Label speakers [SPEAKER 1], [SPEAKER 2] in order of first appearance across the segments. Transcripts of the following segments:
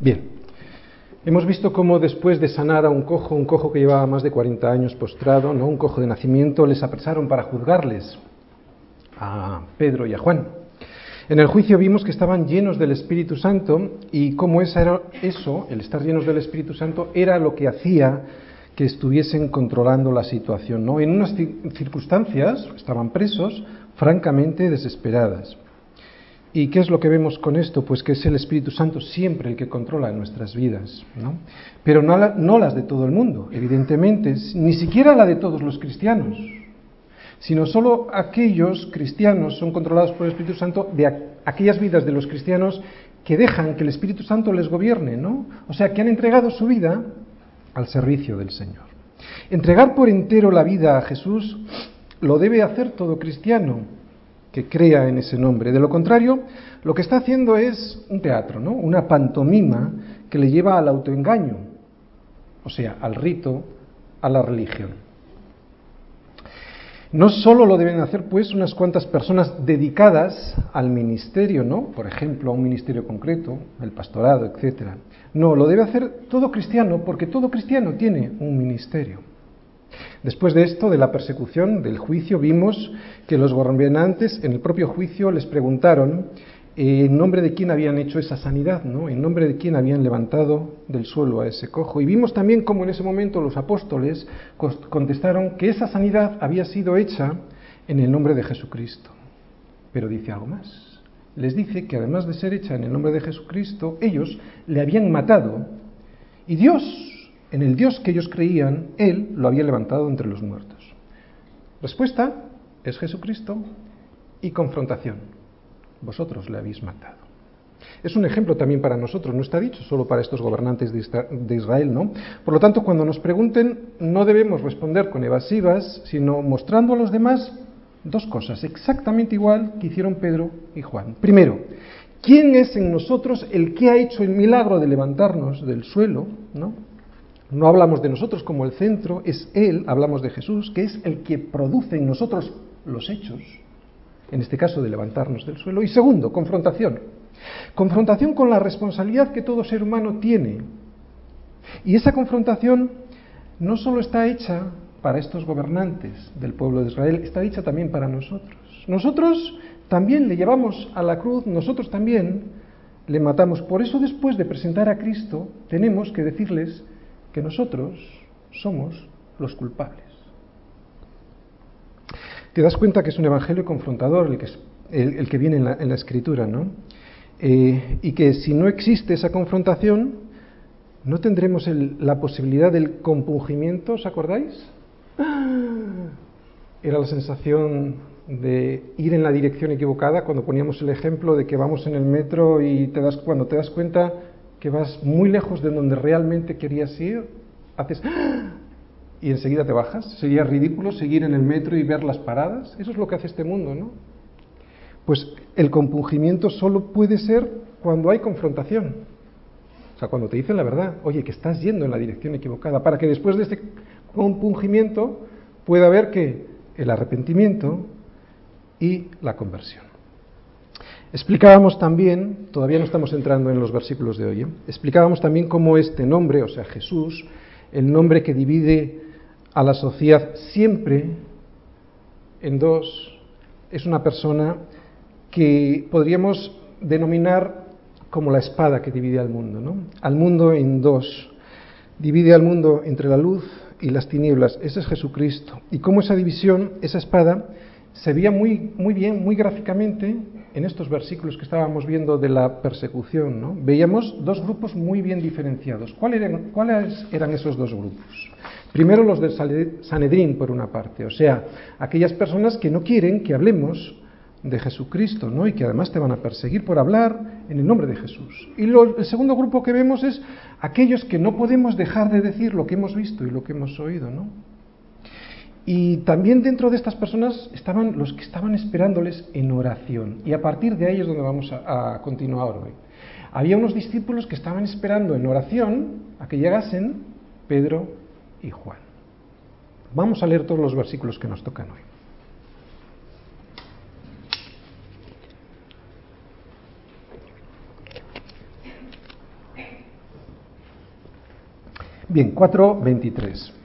[SPEAKER 1] Bien, hemos visto cómo después de sanar a un cojo, un cojo que llevaba más de 40 años postrado, ¿no? un cojo de nacimiento, les apresaron para juzgarles a Pedro y a Juan. En el juicio vimos que estaban llenos del Espíritu Santo y cómo eso, el estar llenos del Espíritu Santo, era lo que hacía que estuviesen controlando la situación. ¿no? En unas circunstancias estaban presos, francamente desesperadas. ¿Y qué es lo que vemos con esto? Pues que es el Espíritu Santo siempre el que controla nuestras vidas, ¿no? Pero no, las de todo el mundo, evidentemente, ni siquiera la de todos los cristianos, sino solo aquellos cristianos son controlados por el Espíritu Santo de aquellas vidas de los cristianos que dejan que el Espíritu Santo les gobierne, ¿no? O sea, que han entregado su vida al servicio del Señor. Entregar por entero la vida a Jesús lo debe hacer todo cristiano crea en ese nombre. De lo contrario, lo que está haciendo es un teatro, ¿no? Una pantomima que le lleva al autoengaño, o sea, al rito, a la religión. No solo lo deben hacer pues unas cuantas personas dedicadas al ministerio, ¿no? Por ejemplo, a un ministerio concreto, el pastorado, etcétera. No, lo debe hacer todo cristiano porque todo cristiano tiene un ministerio. Después de esto, de la persecución, del juicio, vimos que los gobernantes en el propio juicio les preguntaron en nombre de quién habían hecho esa sanidad, ¿no? En nombre de quién habían levantado del suelo a ese cojo. Y vimos también cómo en ese momento los apóstoles contestaron que esa sanidad había sido hecha en el nombre de Jesucristo. Pero dice algo más. Les dice que además de ser hecha en el nombre de Jesucristo, ellos le habían matado y Dios, en el Dios que ellos creían, Él lo había levantado entre los muertos. Respuesta es Jesucristo y confrontación vosotros le habéis matado. Es un ejemplo también para nosotros, no está dicho solo para estos gobernantes de Israel, ¿no? Por lo tanto, cuando nos pregunten, no debemos responder con evasivas, sino mostrando a los demás dos cosas, exactamente igual que hicieron Pedro y Juan. Primero, ¿quién es en nosotros el que ha hecho el milagro de levantarnos del suelo, ¿no? No hablamos de nosotros como el centro, es Él, hablamos de Jesús, que es el que produce en nosotros los hechos, en este caso de levantarnos del suelo. Y segundo, confrontación. Confrontación con la responsabilidad que todo ser humano tiene. Y esa confrontación no solo está hecha para estos gobernantes del pueblo de Israel, está hecha también para nosotros. Nosotros también le llevamos a la cruz, nosotros también le matamos. Por eso después de presentar a Cristo tenemos que decirles que nosotros somos los culpables te das cuenta que es un evangelio confrontador el que, el, que viene en la, escritura, ¿no? Eh, y que si no existe esa confrontación, no tendremos la posibilidad del compungimiento, ¿os acordáis? Era la sensación de ir en la dirección equivocada cuando poníamos el ejemplo de que vamos en el metro y te das, cuando te das cuenta que vas muy lejos de donde realmente querías ir, haces y enseguida te bajas. Sería ridículo seguir en el metro y ver las paradas. Eso es lo que hace este mundo, ¿no? Pues el compungimiento solo puede ser cuando hay confrontación. O sea, cuando te dicen la verdad, oye, que estás yendo en la dirección equivocada, para que después de este compungimiento pueda haber que el arrepentimiento y la conversión. Explicábamos también, todavía no estamos entrando en los versículos de hoy, ¿eh? explicábamos también cómo este nombre, o sea, Jesús, el nombre que divide a la sociedad siempre en dos, es una persona que podríamos denominar como la espada que divide al mundo, ¿no? Al mundo en dos. Divide al mundo entre la luz y las tinieblas. Ese es Jesucristo. Y cómo esa división, esa espada, se veía muy, muy bien, muy gráficamente en estos versículos que estábamos viendo de la persecución. ¿no? Veíamos dos grupos muy bien diferenciados. ¿Cuáles eran, ¿Cuáles eran esos dos grupos? Primero los de Sanedrín, por una parte, o sea, aquellas personas que no quieren que hablemos de Jesucristo, ¿no? Y que además te van a perseguir por hablar en el nombre de Jesús. Y el segundo grupo que vemos es aquellos que no podemos dejar de decir lo que hemos visto y lo que hemos oído, ¿no? Y también dentro de estas personas estaban los que estaban esperándoles en oración. Y a partir de ahí es donde vamos a, continuar hoy. Había unos discípulos que estaban esperando en oración a que llegasen Pedro y Juan. Vamos a leer todos los versículos que nos tocan hoy. Bien, 4.23.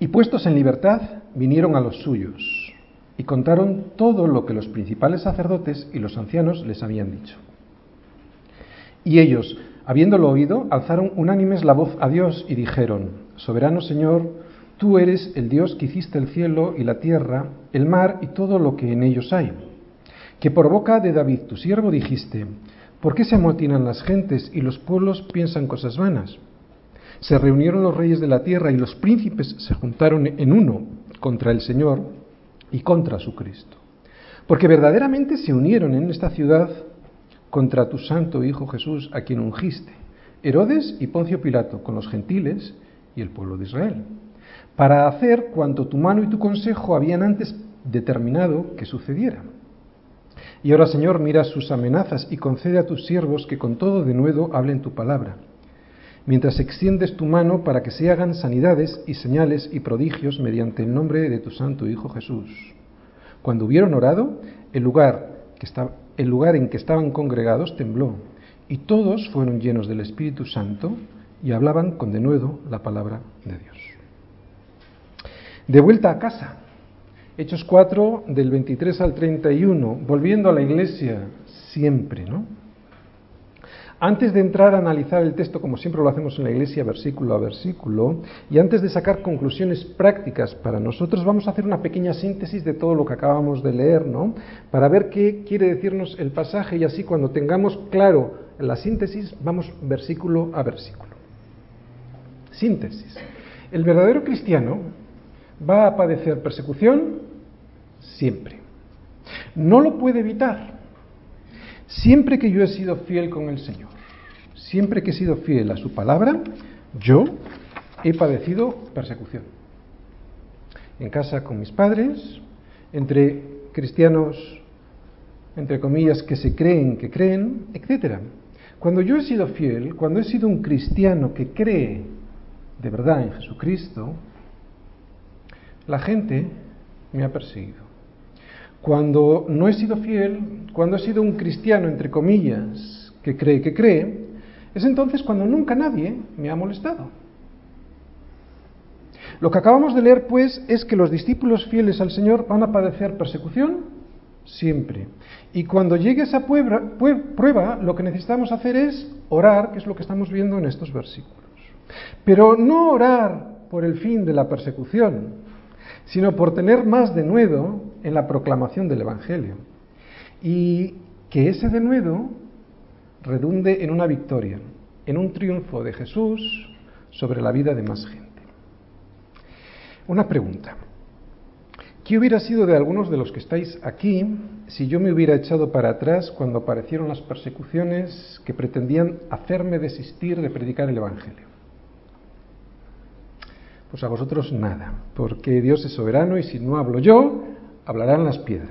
[SPEAKER 1] Y puestos en libertad, vinieron a los suyos y contaron todo lo que los principales sacerdotes y los ancianos les habían dicho. Y ellos, habiéndolo oído, alzaron unánimes la voz a Dios y dijeron, Soberano Señor, tú eres el Dios que hiciste el cielo y la tierra, el mar y todo lo que en ellos hay, que por boca de David tu siervo dijiste, ¿por qué se amotinan las gentes y los pueblos piensan cosas vanas? Se reunieron los reyes de la tierra y los príncipes se juntaron en uno contra el Señor y contra su Cristo. Porque verdaderamente se unieron en esta ciudad contra tu santo Hijo Jesús, a quien ungiste, Herodes y Poncio Pilato, con los gentiles y el pueblo de Israel, para hacer cuanto tu mano y tu consejo habían antes determinado que sucediera. Y ahora, Señor, mira sus amenazas y concede a tus siervos que con todo denuedo hablen tu palabra mientras extiendes tu mano para que se hagan sanidades y señales y prodigios mediante el nombre de tu Santo Hijo Jesús. Cuando hubieron orado, el lugar, el lugar en que estaban congregados tembló, y todos fueron llenos del Espíritu Santo y hablaban con denuedo la palabra de Dios. De vuelta a casa, Hechos 4 del 23 al 31, volviendo a la iglesia siempre, ¿no? Antes de entrar a analizar el texto, como siempre lo hacemos en la iglesia, versículo a versículo, y antes de sacar conclusiones prácticas para nosotros, vamos a hacer una pequeña síntesis de todo lo que acabamos de leer, ¿no? Para ver qué quiere decirnos el pasaje y así cuando tengamos claro la síntesis, vamos versículo a versículo. Síntesis. El verdadero cristiano va a padecer persecución siempre. No lo puede evitar. Siempre que yo he sido fiel con el Señor siempre que he sido fiel a su palabra, yo he padecido persecución. En casa con mis padres, entre cristianos, entre comillas, que se creen, que creen, etc. Cuando yo he sido fiel, cuando he sido un cristiano que cree de verdad en Jesucristo, la gente me ha perseguido. Cuando no he sido fiel, cuando he sido un cristiano, entre comillas, que cree que cree, es entonces cuando nunca nadie me ha molestado. Lo que acabamos de leer, pues, es que los discípulos fieles al Señor van a padecer persecución siempre. Y cuando llegue esa prueba, lo que necesitamos hacer es orar, que es lo que estamos viendo en estos versículos. Pero no orar por el fin de la persecución, sino por tener más denuedo en la proclamación del Evangelio. Y que ese denuedo redunde en una victoria, en un triunfo de Jesús sobre la vida de más gente. Una pregunta. ¿Qué hubiera sido de algunos de los que estáis aquí si yo me hubiera echado para atrás cuando aparecieron las persecuciones que pretendían hacerme desistir de predicar el Evangelio? Pues a vosotros nada, porque Dios es soberano y si no hablo yo, hablarán las piedras.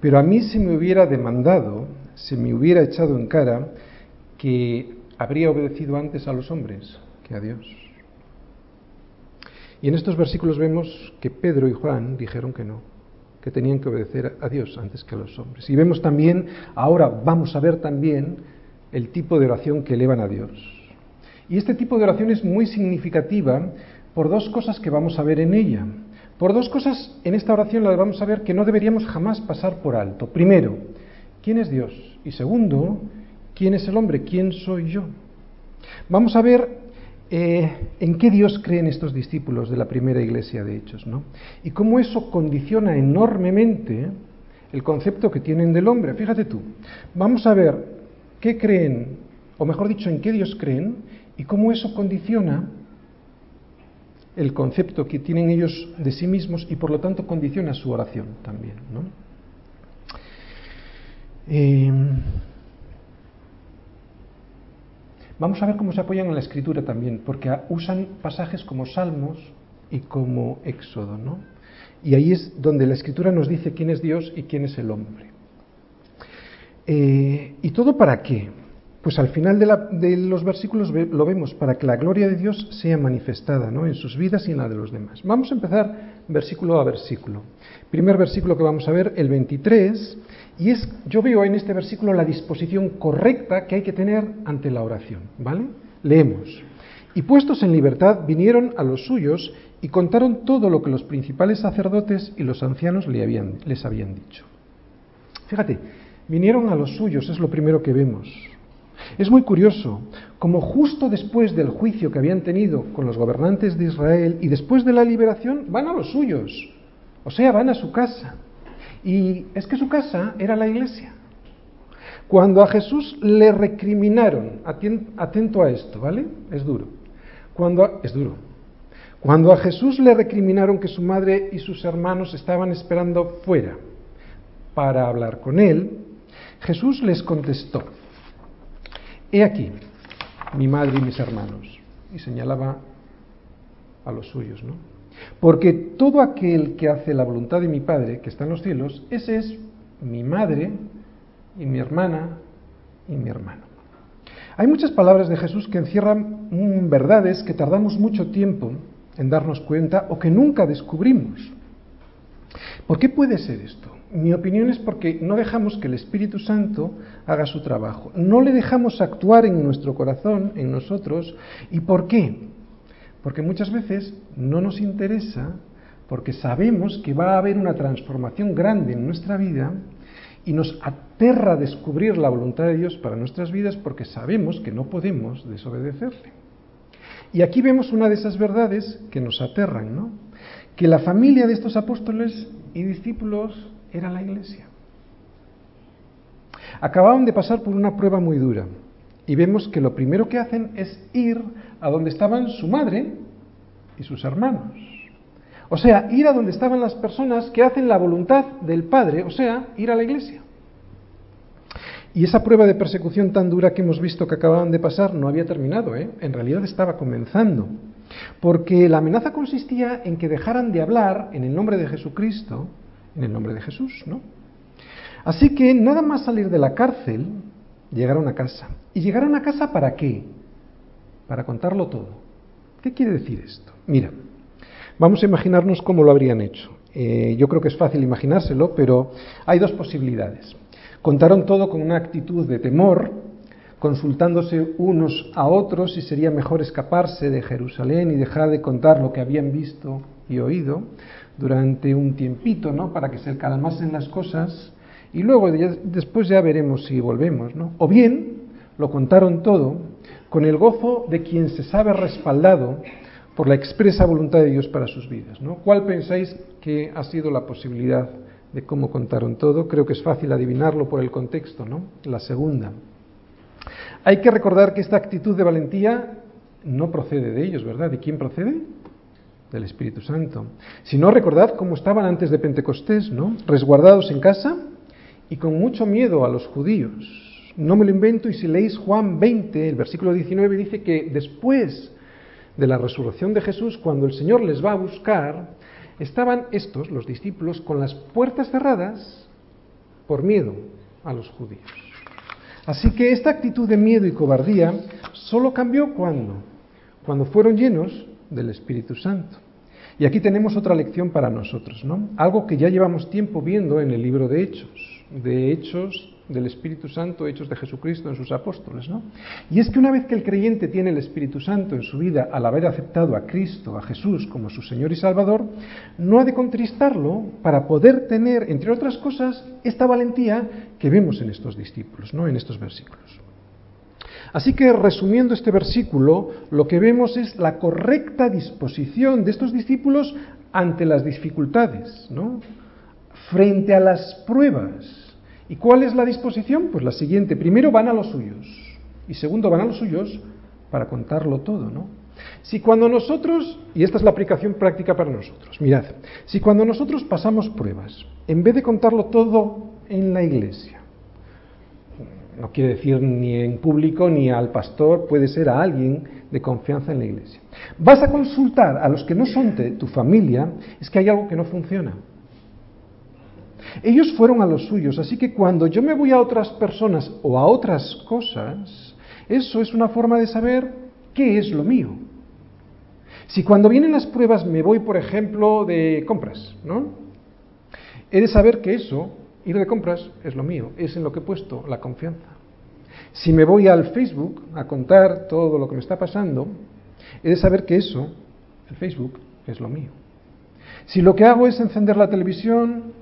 [SPEAKER 1] Pero a mí se me hubiera demandado se me hubiera echado en cara que habría obedecido antes a los hombres que a Dios. Y en estos versículos vemos que Pedro y Juan dijeron que no, que tenían que obedecer a Dios antes que a los hombres. Y vemos también, ahora vamos a ver también el tipo de oración que elevan a Dios. Y este tipo de oración es muy significativa por dos cosas que vamos a ver en ella. Por dos cosas en esta oración las vamos a ver que no deberíamos jamás pasar por alto. Primero, ¿quién es Dios? Y segundo, ¿quién es el hombre? ¿Quién soy yo? Vamos a ver eh, en qué Dios creen estos discípulos de la primera iglesia de Hechos, ¿no? Y cómo eso condiciona enormemente el concepto que tienen del hombre. Fíjate tú, vamos a ver qué creen, o mejor dicho, en qué Dios creen, y cómo eso condiciona el concepto que tienen ellos de sí mismos y por lo tanto condiciona su oración también. Em, vamos a ver cómo se apoyan en la escritura también, porque usan pasajes como Salmos y como Éxodo, ¿no? Y ahí es donde la escritura nos dice quién es Dios y quién es el hombre. Eh, ¿Y todo para qué? Pues al final de, los versículos lo vemos, para que la gloria de Dios sea manifestada ¿no? en sus vidas y en la de los demás. Vamos a empezar versículo a versículo. Primer versículo que vamos a ver, el 23, y es, yo veo en este versículo la disposición correcta que hay que tener ante la oración, ¿vale? Leemos. Y puestos en libertad, vinieron a los suyos y contaron todo lo que los principales sacerdotes y los ancianos les habían dicho. Fíjate, vinieron a los suyos, es lo primero que vemos. Es muy curioso, como justo después del juicio que habían tenido con los gobernantes de Israel y después de la liberación, van a los suyos, o sea, van a su casa. Y es que su casa era la iglesia. Cuando a Jesús le recriminaron, atento a esto, ¿vale? Es duro. Cuando es duro. Cuando a Jesús le recriminaron que su madre y sus hermanos estaban esperando fuera para hablar con él, Jesús les contestó: He aquí, mi madre y mis hermanos. Y señalaba a los suyos, ¿no? Porque todo aquel que hace la voluntad de mi Padre, que está en los cielos, ese es mi madre y mi hermana y mi hermano. Hay muchas palabras de Jesús que encierran verdades que tardamos mucho tiempo en darnos cuenta o que nunca descubrimos. ¿Por qué puede ser esto? Mi opinión es porque no dejamos que el Espíritu Santo haga su trabajo. No le dejamos actuar en nuestro corazón, en nosotros. ¿Y por qué? Porque muchas veces no nos interesa, porque sabemos que va a haber una transformación grande en nuestra vida y nos aterra descubrir la voluntad de Dios para nuestras vidas porque sabemos que no podemos desobedecerle. Y aquí vemos una de esas verdades que nos aterran, ¿no? Que la familia de estos apóstoles y discípulos era la iglesia. Acababan de pasar por una prueba muy dura y vemos que lo primero que hacen es ir a donde estaban su madre y sus hermanos. O sea, ir a donde estaban las personas que hacen la voluntad del Padre, o sea, ir a la iglesia. Y esa prueba de persecución tan dura que hemos visto que acababan de pasar no había terminado, ¿eh? en realidad estaba comenzando. Porque la amenaza consistía en que dejaran de hablar en el nombre de Jesucristo, en el nombre de Jesús, ¿no? Así que nada más salir de la cárcel, llegaron a casa. ¿Y llegaron a casa para qué? Para contarlo todo. ¿Qué quiere decir esto? Mira, vamos a imaginarnos cómo lo habrían hecho. Eh, yo creo que es fácil imaginárselo, pero hay dos posibilidades. Contaron todo con una actitud de temor, consultándose unos a otros si sería mejor escaparse de Jerusalén y dejar de contar lo que habían visto y oído, durante un tiempito, ¿no? Para que se calmasen las cosas y luego después ya veremos si volvemos, ¿no? O bien lo contaron todo con el gozo de quien se sabe respaldado por la expresa voluntad de Dios para sus vidas, ¿no? ¿Cuál pensáis que ha sido la posibilidad de cómo contaron todo? Creo que es fácil adivinarlo por el contexto, ¿no? La segunda. Hay que recordar que esta actitud de valentía no procede de ellos, ¿verdad? ¿De quién procede? Del Espíritu Santo. Si no, recordad cómo estaban antes de Pentecostés, ¿no? Resguardados en casa y con mucho miedo a los judíos. No me lo invento y si leéis Juan 20, el versículo 19 dice que después de la resurrección de Jesús, cuando el Señor les va a buscar, estaban estos, los discípulos, con las puertas cerradas por miedo a los judíos. Así que esta actitud de miedo y cobardía solo cambió cuando, cuando fueron llenos del Espíritu Santo. Y aquí tenemos otra lección para nosotros, ¿no? Algo que ya llevamos tiempo viendo en el libro de Hechos, de Hechos del Espíritu Santo, Hechos de Jesucristo en sus apóstoles, ¿no? Y es que una vez que el creyente tiene el Espíritu Santo en su vida al haber aceptado a Cristo, a Jesús como su Señor y Salvador, no ha de contristarlo para poder tener, entre otras cosas, esta valentía que vemos en estos discípulos, ¿no? En estos versículos. Así que resumiendo este versículo, lo que vemos es la correcta disposición de estos discípulos ante las dificultades, frente a las pruebas. ¿Y cuál es la disposición? Pues la siguiente. Primero van a los suyos y segundo van a los suyos para contarlo todo, ¿no? Si cuando nosotros, y esta es la aplicación práctica para nosotros, mirad, si cuando nosotros pasamos pruebas, en vez de contarlo todo en la iglesia, no quiere decir ni en público ni al pastor, puede ser a alguien de confianza en la iglesia. Vas a consultar a los que no son de tu familia, es que hay algo que no funciona. Ellos fueron a los suyos, así que cuando yo me voy a otras personas o a otras cosas, eso es una forma de saber qué es lo mío. Si cuando vienen las pruebas me voy, por ejemplo, de compras, ¿no? He de saber que eso Ir de compras es lo mío, es en lo que he puesto la confianza. Si me voy al Facebook a contar todo lo que me está pasando, He de saber que eso, el Facebook, es lo mío. Si lo que hago es encender la televisión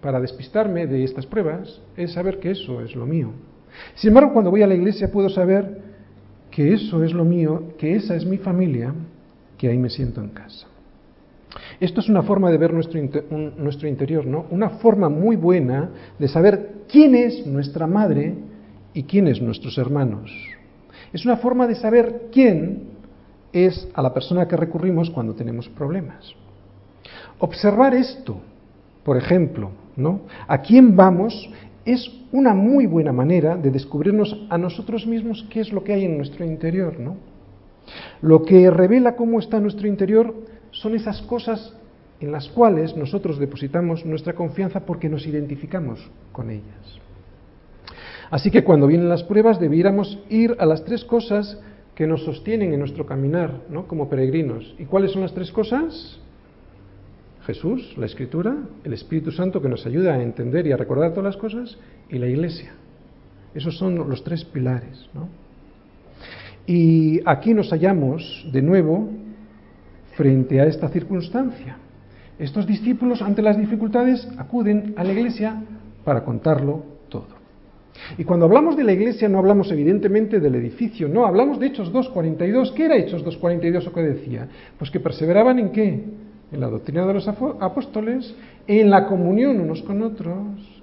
[SPEAKER 1] para despistarme de estas pruebas, es saber que eso es lo mío. Sin embargo, cuando voy a la iglesia puedo saber que eso es lo mío, que esa es mi familia, que ahí me siento en casa. Esto es una forma de ver nuestro, nuestro interior, ¿no? Una forma muy buena de saber quién es nuestra madre y quiénes nuestros hermanos. Es una forma de saber quién es a la persona que recurrimos cuando tenemos problemas. Observar esto, por ejemplo, ¿no? ¿A quién vamos? Es una muy buena manera de descubrirnos a nosotros mismos qué es lo que hay en nuestro interior, ¿no? Lo que revela cómo está nuestro interior son esas cosas en las cuales nosotros depositamos nuestra confianza porque nos identificamos con ellas. Así que cuando vienen las pruebas debiéramos ir a las tres cosas que nos sostienen en nuestro caminar, ¿no? Como peregrinos. ¿Y cuáles son las tres cosas? Jesús, la Escritura, el Espíritu Santo que nos ayuda a entender y a recordar todas las cosas, y la Iglesia. Esos son los tres pilares. ¿no? Y aquí nos hallamos de nuevo frente a esta circunstancia. Estos discípulos ante las dificultades acuden a la Iglesia para contarlo todo. Y cuando hablamos de la iglesia no hablamos evidentemente del edificio, no, hablamos de Hechos 2.42. ¿Qué era Hechos 2.42 o qué decía? Pues que perseveraban en qué? En la doctrina de los apóstoles, en la comunión unos con otros,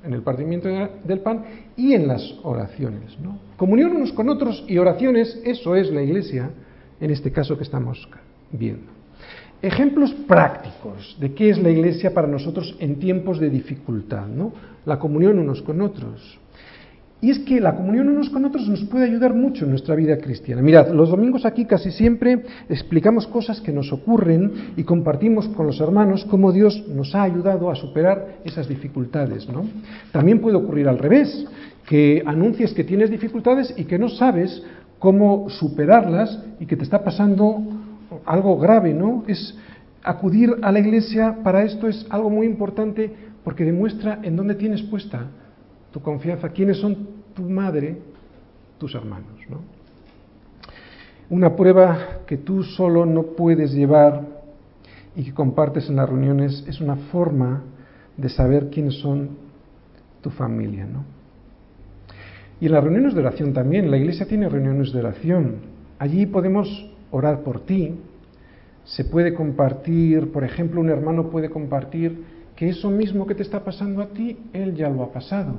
[SPEAKER 1] en el partimiento del pan y en las oraciones. ¿no? Comunión unos con otros y oraciones, eso es la iglesia, en este caso que estamos viendo. Ejemplos prácticos de qué es la iglesia para nosotros en tiempos de dificultad, ¿no? La comunión unos con otros. Y es que la comunión unos con otros nos puede ayudar mucho en nuestra vida cristiana. Mirad, los domingos aquí casi siempre explicamos cosas que nos ocurren y compartimos con los hermanos cómo Dios nos ha ayudado a superar esas dificultades. ¿no? También puede ocurrir al revés, que anuncies que tienes dificultades y que no sabes cómo superarlas y que te está pasando algo grave, ¿no? Es acudir a la iglesia para esto es algo muy importante porque demuestra en dónde tienes puesta tu confianza, quiénes son tu madre, tus hermanos. ¿no? Una prueba que tú solo no puedes llevar y que compartes en las reuniones es una forma de saber quiénes son tu familia. ¿no? Y en las reuniones de oración también, la iglesia tiene reuniones de oración. Allí podemos orar por ti. Se puede compartir, por ejemplo, un hermano puede compartir que eso mismo que te está pasando a ti, él ya lo ha pasado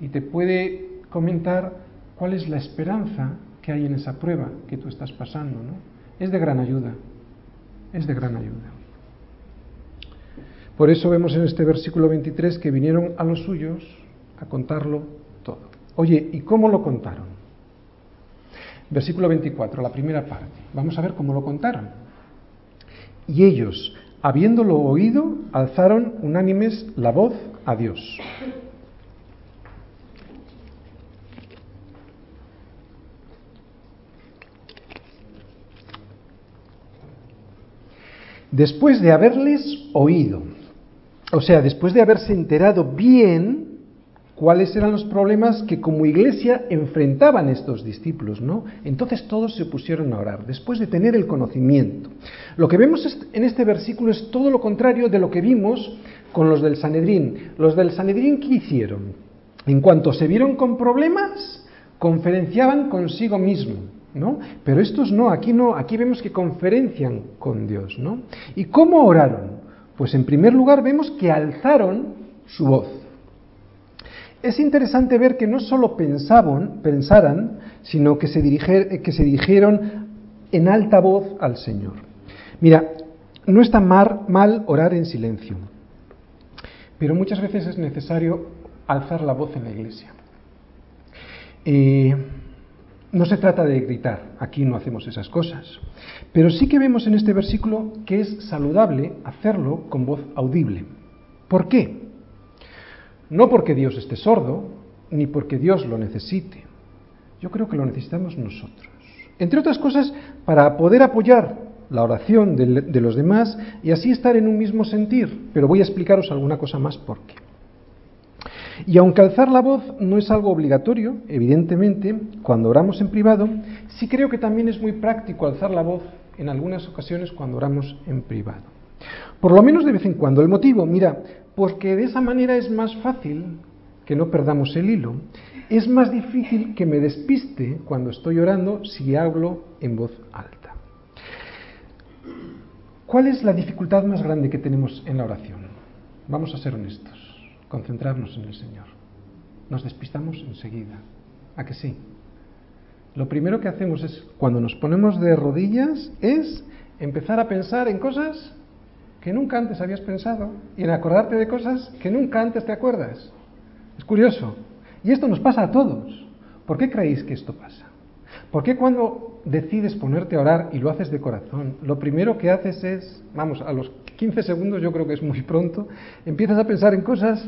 [SPEAKER 1] y te puede comentar cuál es la esperanza que hay en esa prueba que tú estás pasando. ¿no? Es de gran ayuda, es de gran ayuda. Por eso vemos en este versículo 23 que vinieron a los suyos a contarlo todo. Oye, ¿y cómo lo contaron? Versículo 24, la primera parte. Vamos a ver cómo lo contaron. Y ellos, habiéndolo oído, alzaron unánimes la voz a Dios. después de haberles oído, o sea, después de haberse enterado bien cuáles eran los problemas que como iglesia enfrentaban estos discípulos, ¿no? Entonces todos se pusieron a orar, después de tener el conocimiento. Lo que vemos en este versículo es todo lo contrario de lo que vimos con los del Sanedrín. Los del Sanedrín, ¿qué hicieron? En cuanto se vieron con problemas, conferenciaban consigo mismo. ¿no? Pero estos no, aquí no, aquí vemos que conferencian con Dios, ¿no? ¿Y cómo oraron? Pues en primer lugar vemos que alzaron su voz. Es interesante ver que no solo pensaban, pensaran, sino que se, que se dirigieron en alta voz al Señor. Mira, no está mal, orar en silencio, pero muchas veces es necesario alzar la voz en la iglesia. Eh, no se trata de gritar, aquí no hacemos esas cosas. Pero sí que vemos en este versículo que es saludable hacerlo con voz audible. ¿Por qué? No porque Dios esté sordo, ni porque Dios lo necesite. Yo creo que lo necesitamos nosotros. Entre otras cosas, para poder apoyar la oración de, los demás y así estar en un mismo sentir. Pero voy a explicaros alguna cosa más por qué. Y aunque alzar la voz no es algo obligatorio, evidentemente, cuando oramos en privado, sí creo que también es muy práctico alzar la voz en algunas ocasiones cuando oramos en privado. Por lo menos de vez en cuando. El motivo, mira, porque de esa manera es más fácil que no perdamos el hilo. Es más difícil que me despiste cuando estoy orando si hablo en voz alta. ¿Cuál es la dificultad más grande que tenemos en la oración? Vamos a ser honestos, concentrarnos en el Señor. Nos despistamos enseguida. ¿A que sí? Lo primero que hacemos es, cuando nos ponemos de rodillas, es empezar a pensar en cosas que nunca antes habías pensado y en acordarte de cosas que nunca antes te acuerdas. Es curioso. Y esto nos pasa a todos. ¿Por qué creéis que esto pasa? ¿Por qué cuando decides ponerte a orar y lo haces de corazón, lo primero que haces es, vamos, a los 15 segundos yo creo que es muy pronto, empiezas a pensar en cosas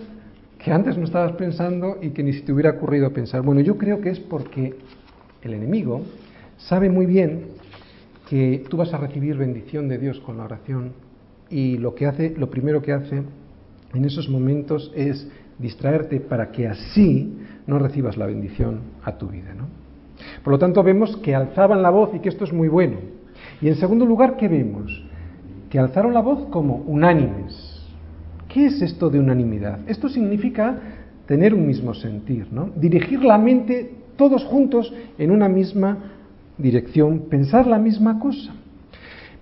[SPEAKER 1] que antes no estabas pensando y que ni si te hubiera ocurrido pensar. Bueno, yo creo que es porque el enemigo sabe muy bien que tú vas a recibir bendición de Dios con la oración y lo que hace, lo primero que hace en esos momentos es distraerte para que así no recibas la bendición a tu vida. ¿no? Por lo tanto, vemos que alzaban la voz y que esto es muy bueno. Y en segundo lugar, ¿qué vemos? Que alzaron la voz como unánimes. ¿Qué es esto de unanimidad? Esto significa tener un mismo sentir, ¿no? Dirigir la mente todos juntos en una misma dirección, pensar la misma cosa.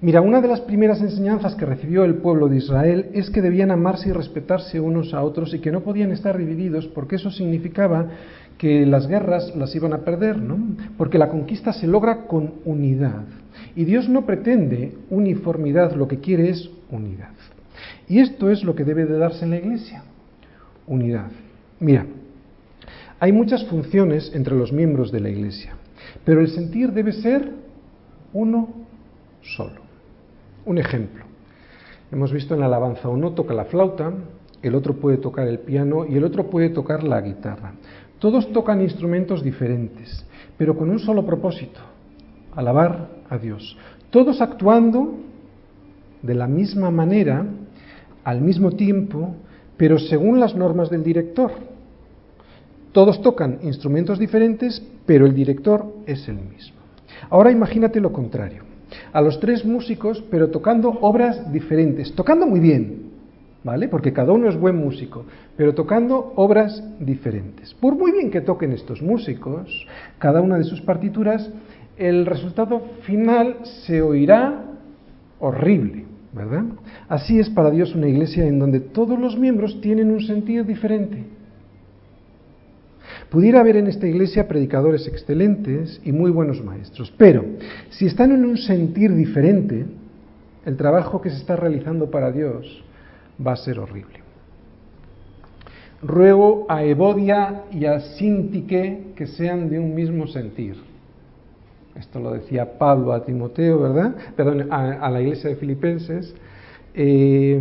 [SPEAKER 1] Mira, una de las primeras enseñanzas que recibió el pueblo de Israel es que debían amarse y respetarse unos a otros y que no podían estar divididos porque eso significaba que las guerras las iban a perder, ¿no? Porque la conquista se logra con unidad. Y Dios no pretende uniformidad, lo que quiere es unidad. Y esto es lo que debe de darse en la iglesia, unidad. Mira, hay muchas funciones entre los miembros de la iglesia, pero el sentir debe ser uno solo. Un ejemplo. Hemos visto en la alabanza, uno toca la flauta, el otro puede tocar el piano y el otro puede tocar la guitarra. Todos tocan instrumentos diferentes, pero con un solo propósito, alabar a Dios. Todos actuando de la misma manera, al mismo tiempo, pero según las normas del director. Todos tocan instrumentos diferentes, pero el director es el mismo. Ahora imagínate lo contrario. A los tres músicos, pero tocando obras diferentes, tocando muy bien, ¿vale? Porque cada uno es buen músico, pero tocando obras diferentes. Por muy bien que toquen estos músicos, cada una de sus partituras, el resultado final se oirá horrible, ¿verdad? Así es para Dios una iglesia en donde todos los miembros tienen un sentido diferente. Pudiera haber en esta iglesia predicadores excelentes y muy buenos maestros, pero si están en un sentir diferente, el trabajo que se está realizando para Dios va a ser horrible. Ruego a Evodia y a Sintique que sean de un mismo sentir. Esto lo decía Pablo a Timoteo, ¿verdad? Perdón, a, la iglesia de Filipenses. Eh,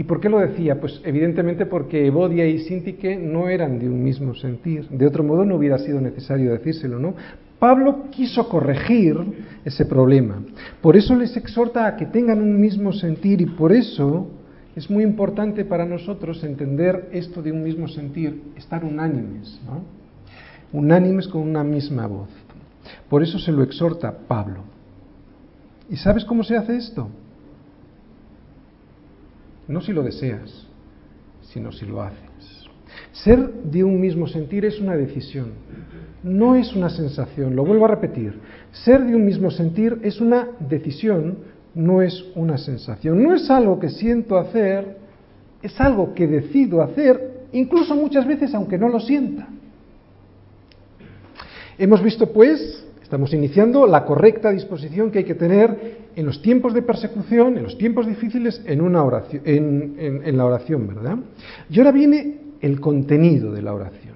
[SPEAKER 1] ¿Y por qué lo decía? Pues evidentemente porque Evodia y Sintique no eran de un mismo sentir. De otro modo no hubiera sido necesario decírselo, ¿no? Pablo quiso corregir ese problema. Por eso les exhorta a que tengan un mismo sentir y por eso es muy importante para nosotros entender esto de un mismo sentir, estar unánimes, ¿no? Unánimes con una misma voz. Por eso se lo exhorta Pablo. ¿Y sabes cómo se hace esto? No si lo deseas, sino si lo haces. Ser de un mismo sentir es una decisión, no es una sensación, lo vuelvo a repetir. Ser de un mismo sentir es una decisión, no es una sensación. No es algo que siento hacer, es algo que decido hacer, incluso muchas veces aunque no lo sienta. Hemos visto pues Estamos iniciando la correcta disposición que hay que tener en los tiempos de persecución, en los tiempos difíciles, en, una oración, en, la oración, ¿verdad? Y ahora viene el contenido de la oración.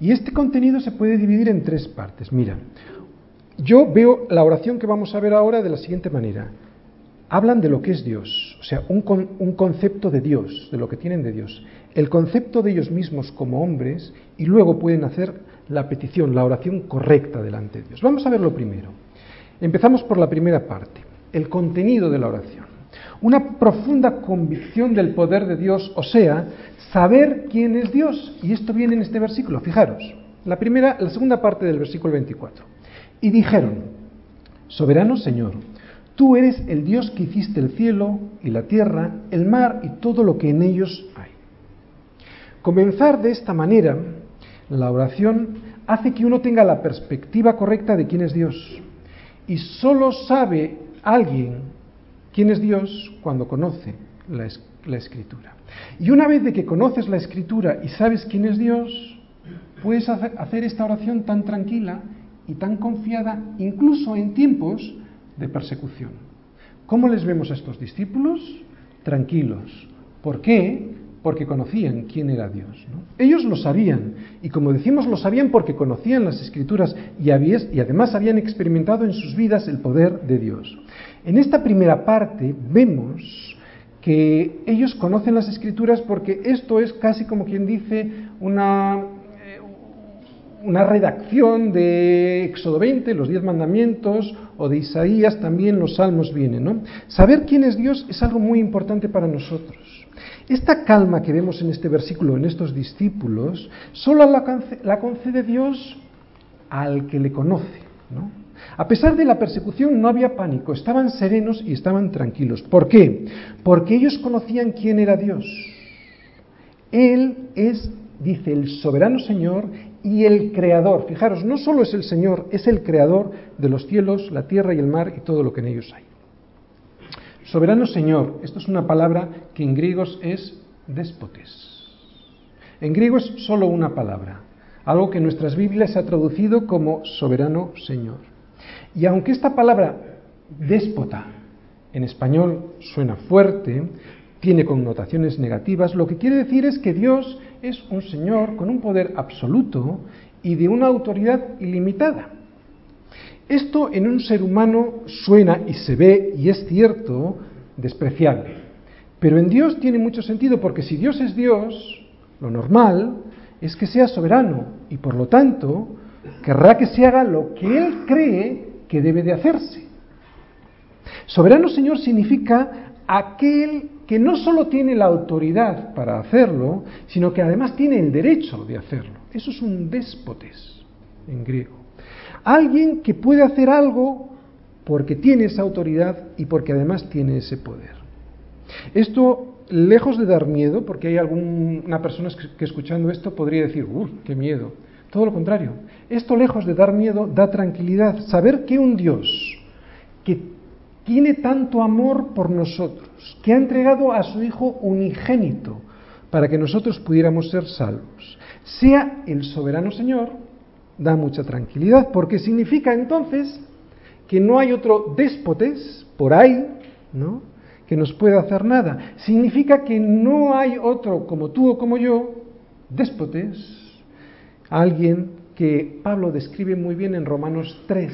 [SPEAKER 1] Y este contenido se puede dividir en tres partes. Mira, yo veo la oración que vamos a ver ahora de la siguiente manera. Hablan de lo que es Dios, o sea, un, un concepto de Dios, de lo que tienen de Dios, el concepto de ellos mismos como hombres y luego pueden hacer la petición, la oración correcta delante de Dios. Vamos a verlo primero. Empezamos por la primera parte, el contenido de la oración. Una profunda convicción del poder de Dios, o sea, saber quién es Dios. Y esto viene en este versículo, fijaros. La primera, la segunda parte del versículo 24. Y dijeron, Soberano Señor, tú eres el Dios que hiciste el cielo y la tierra, el mar y todo lo que en ellos hay. Comenzar de esta manera la oración hace que uno tenga la perspectiva correcta de quién es Dios. Y solo sabe alguien quién es Dios cuando conoce la, escritura. Y una vez de que conoces la escritura y sabes quién es Dios, puedes hacer esta oración tan tranquila y tan confiada, incluso en tiempos de persecución. ¿Cómo les vemos a estos discípulos? Tranquilos. ¿Por qué? Porque conocían quién era Dios. Ellos lo sabían, y como decimos, lo sabían porque conocían las escrituras y, además habían experimentado en sus vidas el poder de Dios. En esta primera parte vemos que ellos conocen las escrituras porque esto es casi como quien dice una, eh, una redacción de Éxodo 20, los diez mandamientos, o de Isaías, también los salmos vienen. ¿no? Saber quién es Dios es algo muy importante para nosotros. Esta calma que vemos en este versículo, en estos discípulos, solo la concede Dios al que le conoce. ¿no? A pesar de la persecución no había pánico, estaban serenos y estaban tranquilos. ¿Por qué? Porque ellos conocían quién era Dios. Él es, dice, el soberano Señor y el creador. Fijaros, no solo es el Señor, es el creador de los cielos, la tierra y el mar y todo lo que en ellos hay. Soberano Señor, esto es una palabra que en griegos es déspotes. En griego es solo una palabra, algo que en nuestras Biblias se ha traducido como soberano Señor. Y aunque esta palabra déspota en español suena fuerte, tiene connotaciones negativas, lo que quiere decir es que Dios es un Señor con un poder absoluto y de una autoridad ilimitada. Esto en un ser humano suena y se ve, y es cierto, despreciable. Pero en Dios tiene mucho sentido porque si Dios es Dios, lo normal es que sea soberano y por lo tanto querrá que se haga lo que Él cree que debe de hacerse. Soberano Señor significa aquel que no solo tiene la autoridad para hacerlo, sino que además tiene el derecho de hacerlo. Eso es un déspotes en griego. Alguien que puede hacer algo porque tiene esa autoridad y porque además tiene ese poder. Esto, lejos de dar miedo, porque hay alguna persona que escuchando esto podría decir, ¡uh, qué miedo! Todo lo contrario. Esto, lejos de dar miedo, da tranquilidad. Saber que un Dios que tiene tanto amor por nosotros, que ha entregado a su Hijo unigénito para que nosotros pudiéramos ser salvos, sea el soberano Señor, da mucha tranquilidad, porque significa entonces que no hay otro déspotes por ahí, ¿no? que nos pueda hacer nada. Significa que no hay otro como tú o como yo, déspotes, alguien que Pablo describe muy bien en Romanos 3.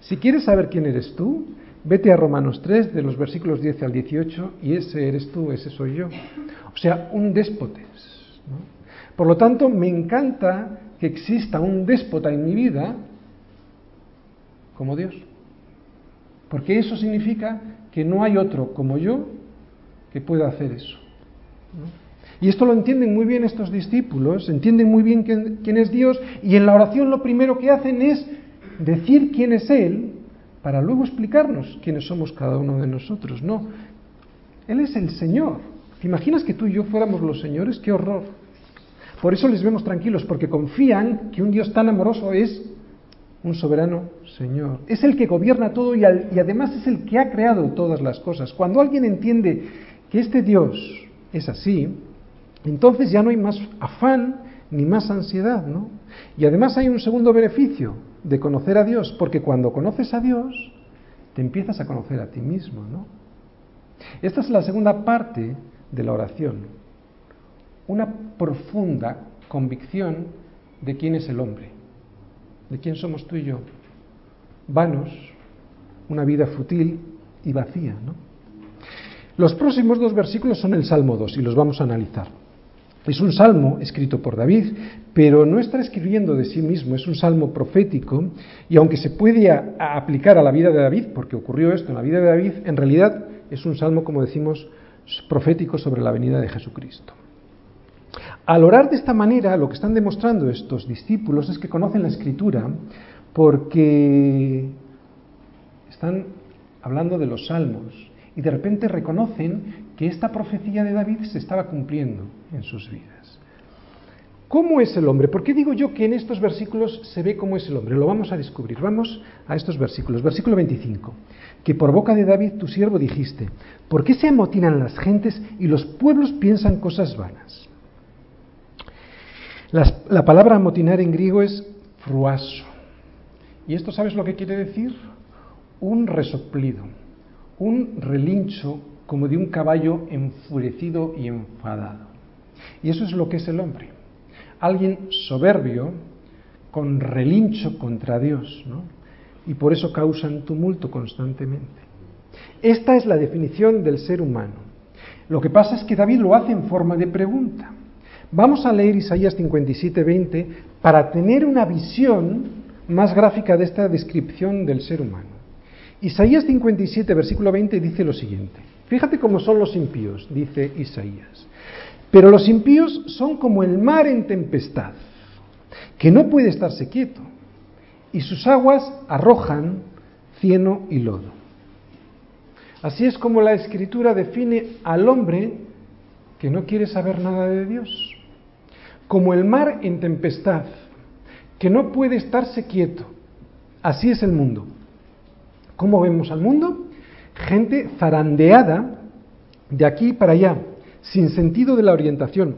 [SPEAKER 1] Si quieres saber quién eres tú, vete a Romanos 3 de los versículos 10 al 18 y ese eres tú, ese soy yo. O sea, un déspotes. Por lo tanto, me encanta que exista un déspota en mi vida como Dios. Porque eso significa que no hay otro como yo que pueda hacer eso. Y esto lo entienden muy bien estos discípulos, entienden muy bien quién, es Dios y en la oración lo primero que hacen es decir quién es Él para luego explicarnos quiénes somos cada uno de nosotros. No, Él es el Señor. ¿Te imaginas que tú y yo fuéramos los señores? ¡Qué horror! Por eso les vemos tranquilos, porque confían que un Dios tan amoroso es un soberano Señor. Es el que gobierna todo y, y además es el que ha creado todas las cosas. Cuando alguien entiende que este Dios es así, entonces ya no hay más afán ni más ansiedad, ¿no? Y además hay un segundo beneficio de conocer a Dios, porque cuando conoces a Dios, te empiezas a conocer a ti mismo, ¿no? Esta es la segunda parte de la oración, una profunda convicción de quién es el hombre, de quién somos tú y yo, vanos, una vida fútil y vacía, ¿no? Los próximos dos versículos son el Salmo 2 y los vamos a analizar. Es un salmo escrito por David, pero no está escribiendo de sí mismo, es un salmo profético y aunque se puede aplicar a la vida de David, porque ocurrió esto en la vida de David, en realidad es un salmo, como decimos, profético sobre la venida de Jesucristo. Al orar de esta manera, lo que están demostrando estos discípulos es que conocen la escritura porque están hablando de los salmos y de repente reconocen que esta profecía de David se estaba cumpliendo en sus vidas. ¿Cómo es el hombre? ¿Por qué digo yo que en estos versículos se ve cómo es el hombre? Lo vamos a descubrir. Vamos a estos versículos. Versículo 25. Que por boca de David tu siervo dijiste, ¿por qué se amotinan las gentes y los pueblos piensan cosas vanas? La palabra amotinar en griego es fruaso. ¿Y esto sabes lo que quiere decir? Un resoplido, un relincho como de un caballo enfurecido y enfadado. Y eso es lo que es el hombre. Alguien soberbio con relincho contra Dios, ¿no? Y por eso causan tumulto constantemente. Esta es la definición del ser humano. Lo que pasa es que David lo hace en forma de pregunta. Vamos a leer Isaías 57, 20 para tener una visión más gráfica de esta descripción del ser humano. Isaías 57, versículo 20 dice lo siguiente. Fíjate cómo son los impíos, dice Isaías. Pero los impíos son como el mar en tempestad, que no puede estarse quieto, y sus aguas arrojan cieno y lodo. Así es como la escritura define al hombre que no quiere saber nada de Dios como el mar en tempestad, que no puede estarse quieto. Así es el mundo. ¿Cómo vemos al mundo? Gente zarandeada de aquí para allá, sin sentido de la orientación,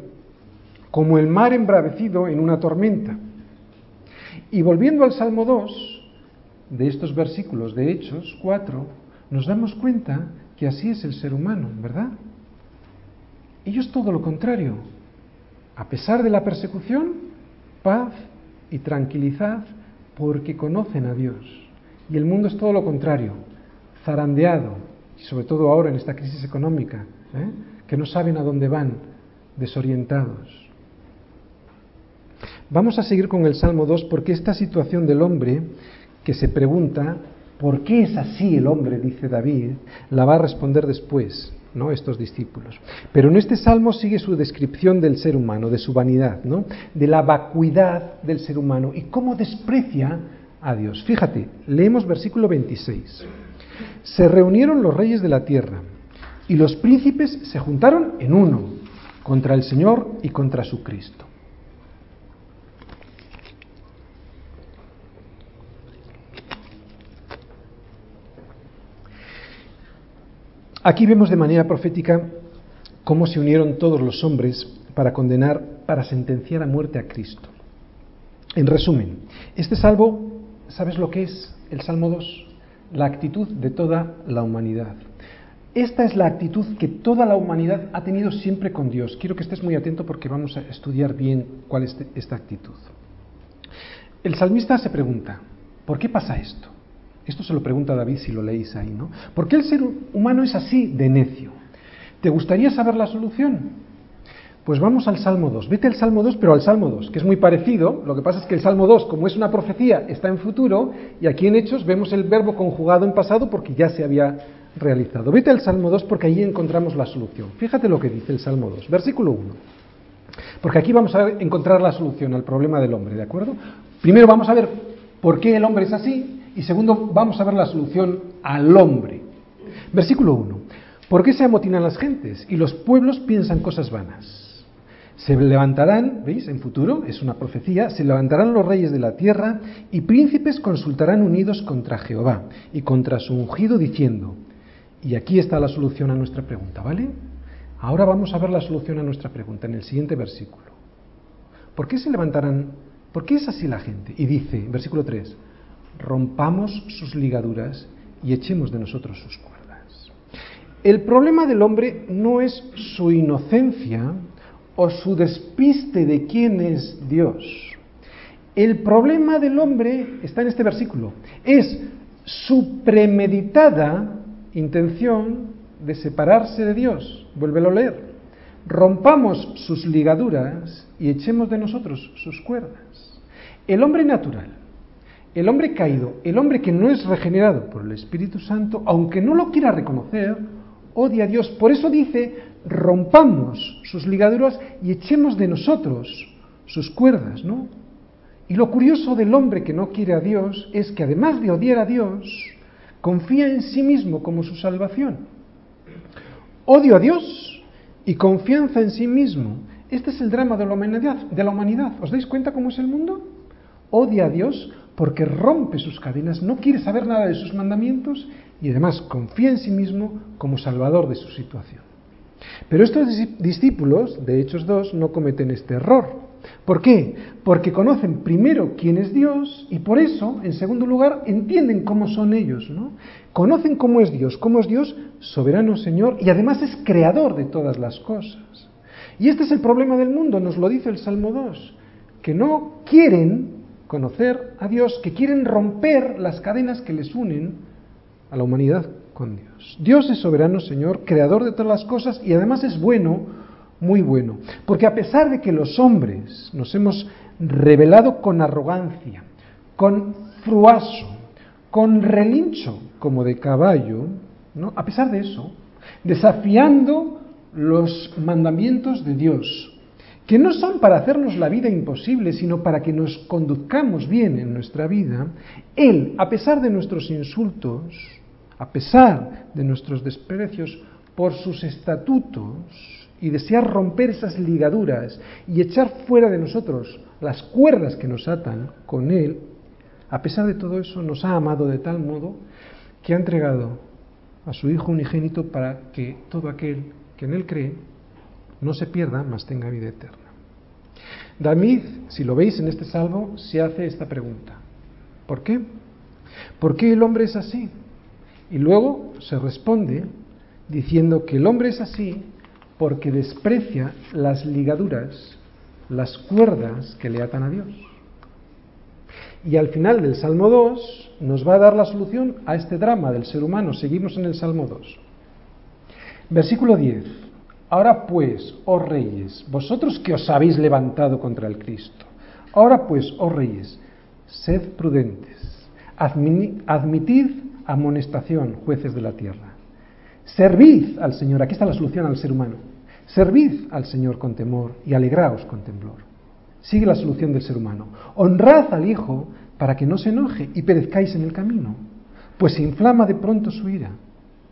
[SPEAKER 1] como el mar embravecido en una tormenta. Y volviendo al Salmo 2, de estos versículos de Hechos 4, nos damos cuenta que así es el ser humano, ¿verdad? Ellos todo lo contrario, a pesar de la persecución, paz y tranquilidad porque conocen a Dios. Y el mundo es todo lo contrario, zarandeado, y sobre todo ahora en esta crisis económica, ¿eh? que no saben a dónde van, desorientados. Vamos a seguir con el Salmo 2 porque esta situación del hombre que se pregunta, ¿por qué es así el hombre? dice David, la va a responder después. Estos discípulos. Pero en este salmo sigue su descripción del ser humano, de su vanidad, ¿no? de la vacuidad del ser humano y cómo desprecia a Dios. Fíjate, leemos versículo 26. Se reunieron los reyes de la tierra y los príncipes se juntaron en uno contra el Señor y contra su Cristo. Aquí vemos de manera profética cómo se unieron todos los hombres para condenar, para sentenciar a muerte a Cristo. En resumen, este salvo, ¿sabes lo que es el Salmo 2? La actitud de toda la humanidad. Esta es la actitud que toda la humanidad ha tenido siempre con Dios. Quiero que estés muy atento porque vamos a estudiar bien cuál es esta actitud. El salmista se pregunta, ¿por qué pasa esto? Esto se lo pregunta David si lo leéis ahí, ¿no? ¿Por qué el ser humano es así de necio? ¿Te gustaría saber la solución? Pues vamos al Salmo 2. Vete al Salmo 2, pero al Salmo 2, que es muy parecido. Lo que pasa es que el Salmo 2, como es una profecía, está en futuro y aquí en Hechos vemos el verbo conjugado en pasado porque ya se había realizado. Vete al Salmo 2 porque ahí encontramos la solución. Fíjate lo que dice el Salmo 2, versículo 1. Porque aquí vamos a encontrar la solución al problema del hombre, ¿de acuerdo? Primero vamos a ver por qué el hombre es así y segundo, vamos a ver la solución al hombre. Versículo 1. ¿Por qué se amotinan las gentes y los pueblos piensan cosas vanas? Se levantarán, ¿veis? En futuro, es una profecía, se levantarán los reyes de la tierra y príncipes consultarán unidos contra Jehová y contra su ungido diciendo, y aquí está la solución a nuestra pregunta, ¿vale? Ahora vamos a ver la solución a nuestra pregunta en el siguiente versículo. ¿Por qué se levantarán? ¿Por qué es así la gente? Y dice, versículo 3, rompamos sus ligaduras y echemos de nosotros sus cuerdas. El problema del hombre no es su inocencia o su despiste de quién es Dios. El problema del hombre está en este versículo. Es su premeditada intención de separarse de Dios. Vuélvelo a leer. Rompamos sus ligaduras y echemos de nosotros sus cuerdas. El hombre natural el hombre caído, el hombre que no es regenerado por el Espíritu Santo, aunque no lo quiera reconocer, odia a Dios. Por eso dice, rompamos sus ligaduras y echemos de nosotros sus cuerdas, ¿no? Y lo curioso del hombre que no quiere a Dios es que además de odiar a Dios, confía en sí mismo como su salvación. Odio a Dios y confianza en sí mismo. Este es el drama de la humanidad. De la humanidad. ¿Os dais cuenta cómo es el mundo? Odia a Dios porque rompe sus cadenas, no quiere saber nada de sus mandamientos y además confía en sí mismo como salvador de su situación. Pero estos discípulos de Hechos 2 no cometen este error. ¿Por qué? Porque conocen primero quién es Dios y por eso, en segundo lugar, entienden cómo son ellos, ¿no? Conocen cómo es Dios, cómo es Dios soberano Señor y además es creador de todas las cosas. Y este es el problema del mundo, nos lo dice el Salmo 2, que no quieren conocer a Dios, que quieren romper las cadenas que les unen a la humanidad con Dios. Dios es soberano Señor, creador de todas las cosas y además es bueno muy bueno. Porque a pesar de que los hombres nos hemos revelado con arrogancia, con fruaso, con relincho como de caballo, ¿no? a pesar de eso, desafiando los mandamientos de Dios, que no son para hacernos la vida imposible, sino para que nos conduzcamos bien en nuestra vida, Él, a pesar de nuestros insultos, a pesar de nuestros desprecios por sus estatutos, y desear romper esas ligaduras y echar fuera de nosotros las cuerdas que nos atan con Él, a pesar de todo eso nos ha amado de tal modo que ha entregado a su Hijo unigénito para que todo aquel que en Él cree no se pierda, mas tenga vida eterna. David, si lo veis en este salvo, se hace esta pregunta. ¿Por qué? ¿Por qué el hombre es así? Y luego se responde diciendo que el hombre es así porque desprecia las ligaduras, las cuerdas que le atan a Dios. Y al final del Salmo 2 nos va a dar la solución a este drama del ser humano. Seguimos en el Salmo 2. Versículo 10. Ahora pues, oh reyes, vosotros que os habéis levantado contra el Cristo, ahora pues, oh reyes, sed prudentes, admitid amonestación, jueces de la tierra. Servid al Señor, aquí está la solución al ser humano. Servid al Señor con temor y alegraos con temblor. Sigue la solución del ser humano. Honrad al Hijo para que no se enoje y perezcáis en el camino, pues se inflama de pronto su ira.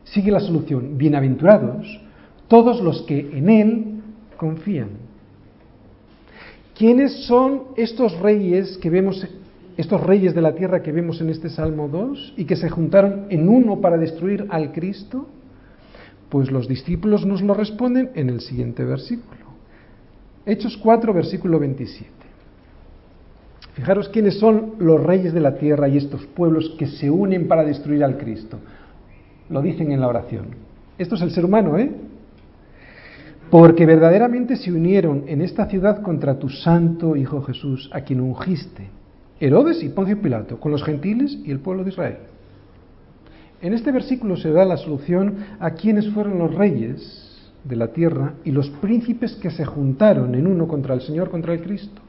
[SPEAKER 1] Sigue la solución. Bienaventurados todos los que en Él confían. ¿Quiénes son estos reyes que vemos, estos reyes de la tierra que vemos en este Salmo 2 y que se juntaron en uno para destruir al Cristo? Pues los discípulos nos lo responden en el siguiente versículo. Hechos 4, versículo 27. Fijaros quiénes son los reyes de la tierra y estos pueblos que se unen para destruir al Cristo. Lo dicen en la oración. Esto es el ser humano, ¿eh? Porque verdaderamente se unieron en esta ciudad contra tu santo Hijo Jesús, a quien ungiste, Herodes y Poncio Pilato, con los gentiles y el pueblo de Israel. En este versículo se da la solución a quienes fueron los reyes de la tierra y los príncipes que se juntaron en uno contra el Señor, contra el Cristo.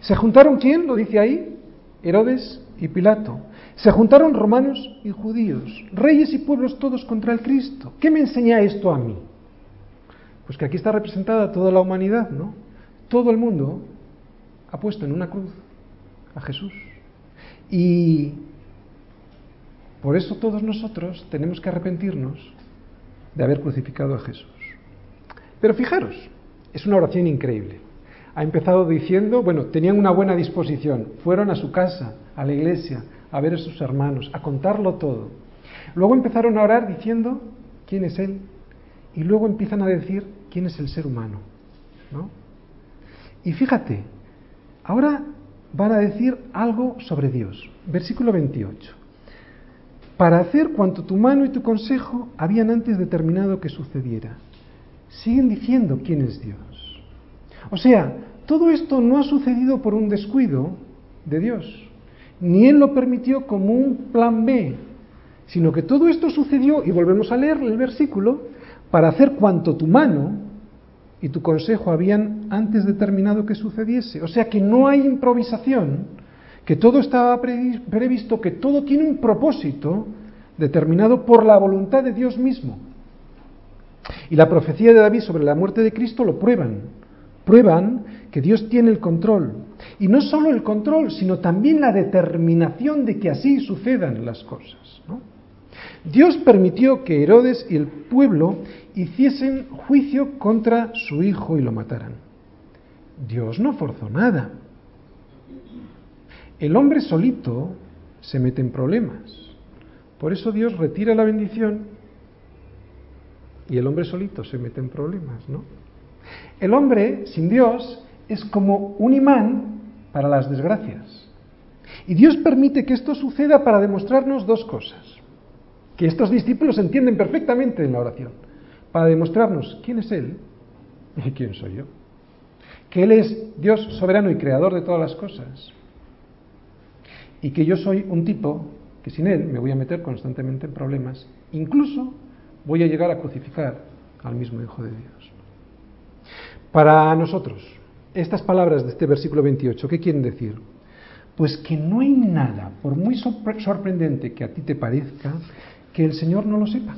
[SPEAKER 1] ¿Se juntaron quién? Lo dice ahí, Herodes y Pilato. Se juntaron romanos y judíos, reyes y pueblos todos contra el Cristo. ¿Qué me enseña esto a mí? Pues que aquí está representada toda la humanidad, ¿no? Todo el mundo ha puesto en una cruz a Jesús. Y por eso todos nosotros tenemos que arrepentirnos de haber crucificado a Jesús. Pero fijaros, es una oración increíble. Ha empezado diciendo, bueno, tenían una buena disposición, fueron a su casa, a la iglesia, a ver a sus hermanos, a contarlo todo. Luego empezaron a orar diciendo quién es Él. Y luego empiezan a decir quién es el ser humano. ¿no? Y fíjate, ahora van a decir algo sobre Dios. Versículo 28 para hacer cuanto tu mano y tu consejo habían antes determinado que sucediera. Siguen diciendo quién es Dios. O sea, todo esto no ha sucedido por un descuido de Dios, ni Él lo permitió como un plan B, sino que todo esto sucedió, y volvemos a leer el versículo, para hacer cuanto tu mano y tu consejo habían antes determinado que sucediese. O sea que no hay improvisación, que todo estaba previsto, que todo tiene un propósito determinado por la voluntad de Dios mismo. Y la profecía de David sobre la muerte de Cristo lo prueban. prueban que Dios tiene el control. Y no solo el control, sino también la determinación de que así sucedan las cosas. Dios permitió que Herodes y el pueblo hiciesen juicio contra su hijo y lo mataran. Dios no forzó nada. El hombre solito se mete en problemas. Por eso Dios retira la bendición y el hombre solito se mete en problemas, ¿no? El hombre sin Dios es como un imán para las desgracias. Y Dios permite que esto suceda para demostrarnos dos cosas, que estos discípulos entienden perfectamente en la oración, para demostrarnos quién es Él y quién soy yo, que Él es Dios soberano y creador de todas las cosas, y que yo soy un tipo que sin Él me voy a meter constantemente en problemas, incluso voy a llegar a crucificar al mismo Hijo de Dios. Para nosotros, estas palabras de este versículo 28, ¿qué quieren decir? Pues que no hay nada, por muy sorprendente que a ti te parezca, que el Señor no lo sepa.